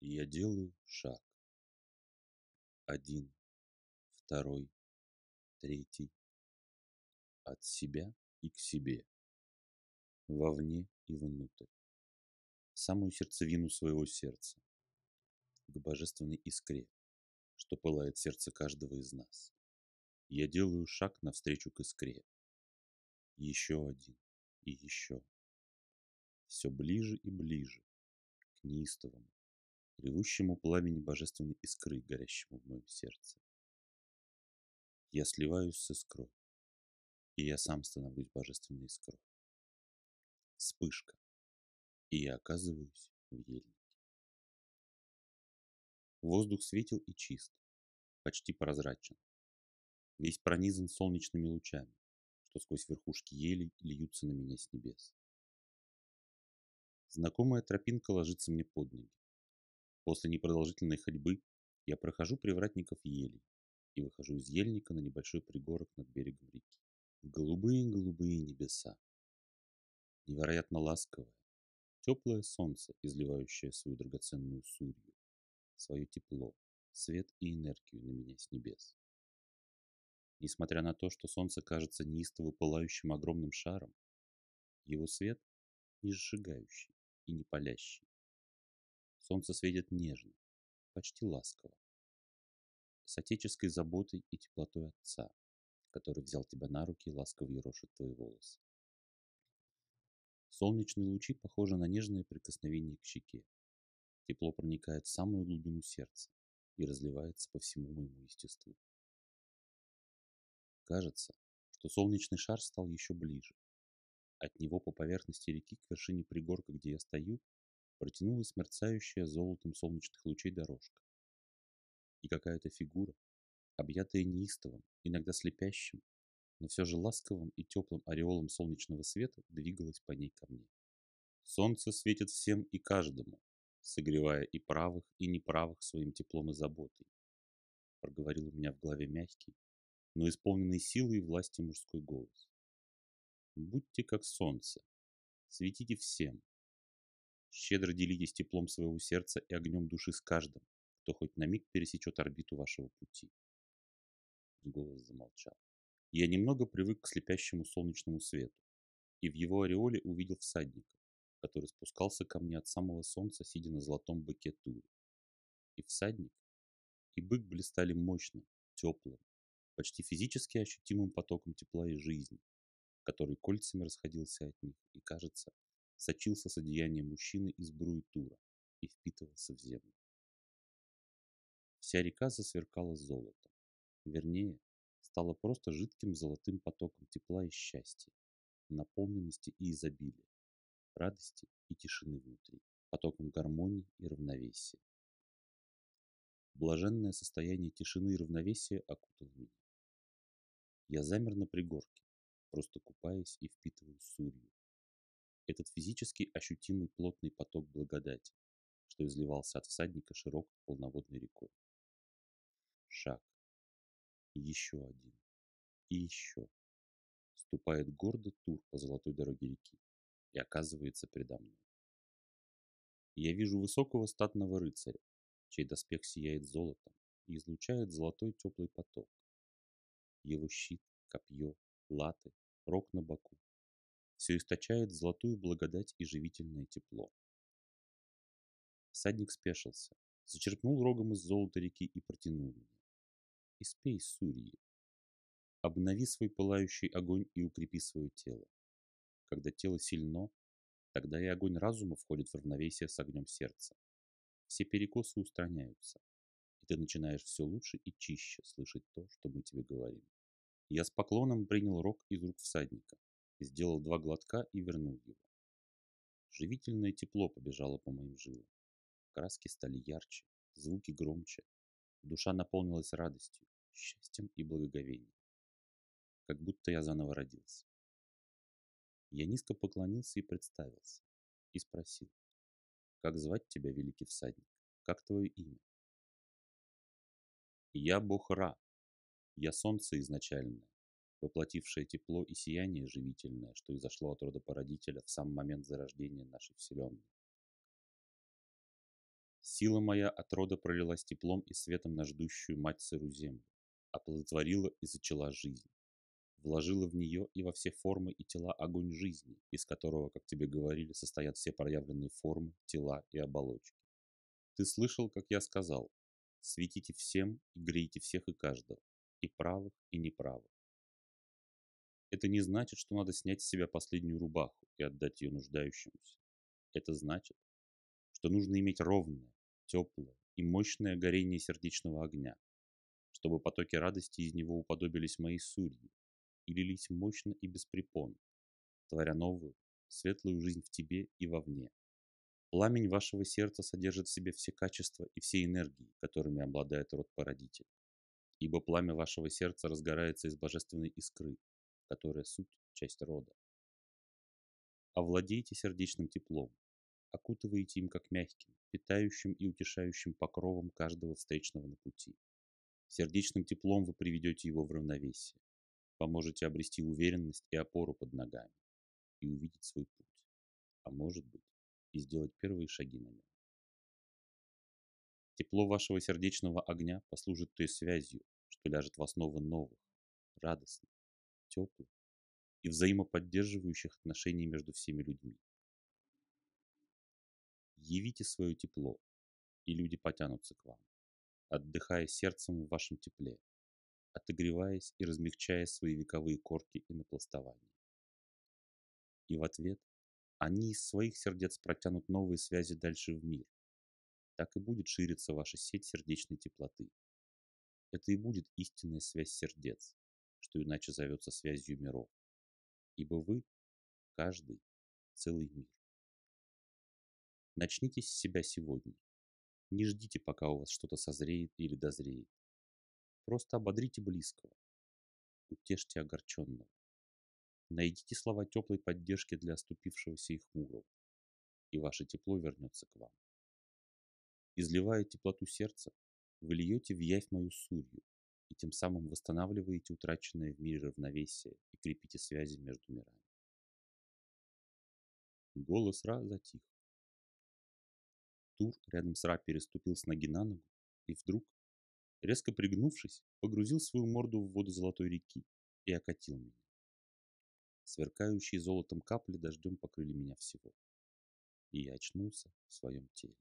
И я делаю шаг. Один, второй, третий. От себя и к себе. Вовне и внутрь. Самую сердцевину своего сердца. К божественной искре, что пылает сердце каждого из нас. Я делаю шаг навстречу к искре. Еще один и еще. Все ближе и ближе к неистовому, ревущему пламени божественной искры, горящему в моем сердце. Я сливаюсь с искрой, и я сам становлюсь божественной искрой. Вспышка, и я оказываюсь в ельнике. Воздух светел и чист, почти прозрачен. Весь пронизан солнечными лучами, что сквозь верхушки елей льются на меня с небес. Знакомая тропинка ложится мне под ноги. После непродолжительной ходьбы я прохожу привратников елей и выхожу из ельника на небольшой пригорок над берегом реки. Голубые-голубые небеса. Невероятно ласковое, теплое солнце, изливающее свою драгоценную сурью, свое тепло, свет и энергию на меня с небес. Несмотря на то, что солнце кажется неистово пылающим огромным шаром, его свет не сжигающий и не палящий. Солнце светит нежно, почти ласково, с отеческой заботой и теплотой отца, который взял тебя на руки и ласково ерошит твои волосы. Солнечные лучи похожи на нежное прикосновение к щеке. Тепло проникает в самую глубину сердца и разливается по всему моему естеству. Кажется, что солнечный шар стал еще ближе. От него по поверхности реки к вершине пригорка, где я стою, протянулась мерцающая золотом солнечных лучей дорожка. И какая-то фигура, объятая неистовым, иногда слепящим, но все же ласковым и теплым ореолом солнечного света двигалась по ней ко мне. Солнце светит всем и каждому, согревая и правых, и неправых своим теплом и заботой. Проговорил у меня в голове мягкий, но исполненный силы и власти мужской голос. Будьте как солнце, светите всем. Щедро делитесь теплом своего сердца и огнем души с каждым, кто хоть на миг пересечет орбиту вашего пути. Голос замолчал. Я немного привык к слепящему солнечному свету, и в его ореоле увидел всадника, который спускался ко мне от самого солнца, сидя на золотом быке Тури. И всадник, и бык блистали мощным, теплым, почти физически ощутимым потоком тепла и жизни, который кольцами расходился от них и, кажется, сочился с одеяния мужчины из Бруитура и впитывался в землю. Вся река засверкала золотом, вернее, стала просто жидким золотым потоком тепла и счастья, наполненности и изобилия, радости и тишины внутри, потоком гармонии и равновесия. Блаженное состояние тишины и равновесия окутало меня. Я замер на пригорке, просто купаясь и впитывая сурью. Физически ощутимый плотный поток благодати, что изливался от всадника широкой полноводной рекой. Шаг. Еще один. И еще. Ступает гордо тур по золотой дороге реки и оказывается передо мной. Я вижу высокого статного рыцаря, чей доспех сияет золотом и излучает золотой теплый поток его щит, копье, латы, рог на боку. Все источает золотую благодать и живительное тепло. Всадник спешился, зачерпнул рогом из золота реки и протянул мне. Испей, Сурьи. Обнови свой пылающий огонь и укрепи свое тело. Когда тело сильно, тогда и огонь разума входит в равновесие с огнем сердца. Все перекосы устраняются, и ты начинаешь все лучше и чище слышать то, что мы тебе говорим. Я с поклоном принял рог из рук всадника, сделал два глотка и вернул его. Живительное тепло побежало по моим жилам. Краски стали ярче, звуки громче. Душа наполнилась радостью, счастьем и благоговением. Как будто я заново родился. Я низко поклонился и представился. И спросил, как звать тебя, великий всадник? Как твое имя? Я бог Ра, я солнце изначальное, воплотившее тепло и сияние живительное, что изошло от рода породителя в сам момент зарождения нашей Вселенной. Сила моя от рода пролилась теплом и светом на ждущую мать сыру землю, оплодотворила и зачала жизнь. Вложила в нее и во все формы и тела огонь жизни, из которого, как тебе говорили, состоят все проявленные формы, тела и оболочки. Ты слышал, как я сказал, светите всем и грейте всех и каждого, и правых, и неправых. Это не значит, что надо снять с себя последнюю рубаху и отдать ее нуждающемуся. Это значит, что нужно иметь ровное, теплое и мощное горение сердечного огня, чтобы потоки радости из него уподобились моей сурьи и лились мощно и без препон, творя новую, светлую жизнь в тебе и вовне. Пламень вашего сердца содержит в себе все качества и все энергии, которыми обладает род-породитель. Ибо пламя вашего сердца разгорается из божественной искры, которая суть часть рода. Овладейте сердечным теплом, окутывайте им как мягким, питающим и утешающим покровом каждого встречного на пути. Сердечным теплом вы приведете его в равновесие, поможете обрести уверенность и опору под ногами и увидеть свой путь, а может быть и сделать первые шаги на нем. Тепло вашего сердечного огня послужит той связью, что ляжет в основу новых, радостных, теплых и взаимоподдерживающих отношений между всеми людьми. Явите свое тепло, и люди потянутся к вам, отдыхая сердцем в вашем тепле, отогреваясь и размягчая свои вековые корки и напластования. И в ответ они из своих сердец протянут новые связи дальше в мир. Так и будет шириться ваша сеть сердечной теплоты. Это и будет истинная связь сердец, что иначе зовется связью миров. Ибо вы, каждый, целый мир. Начните с себя сегодня. Не ждите, пока у вас что-то созреет или дозреет. Просто ободрите близкого. Утешьте огорченного. Найдите слова теплой поддержки для оступившегося и хмурого, и ваше тепло вернется к вам. Изливая теплоту сердца, вы льете в явь мою сурью, тем самым восстанавливаете утраченное в мире равновесие и крепите связи между мирами. Голос Ра затих. Тур рядом с Ра переступил с ноги на ногу и вдруг, резко пригнувшись, погрузил свою морду в воду золотой реки и окатил меня. Сверкающие золотом капли дождем покрыли меня всего, и я очнулся в своем теле.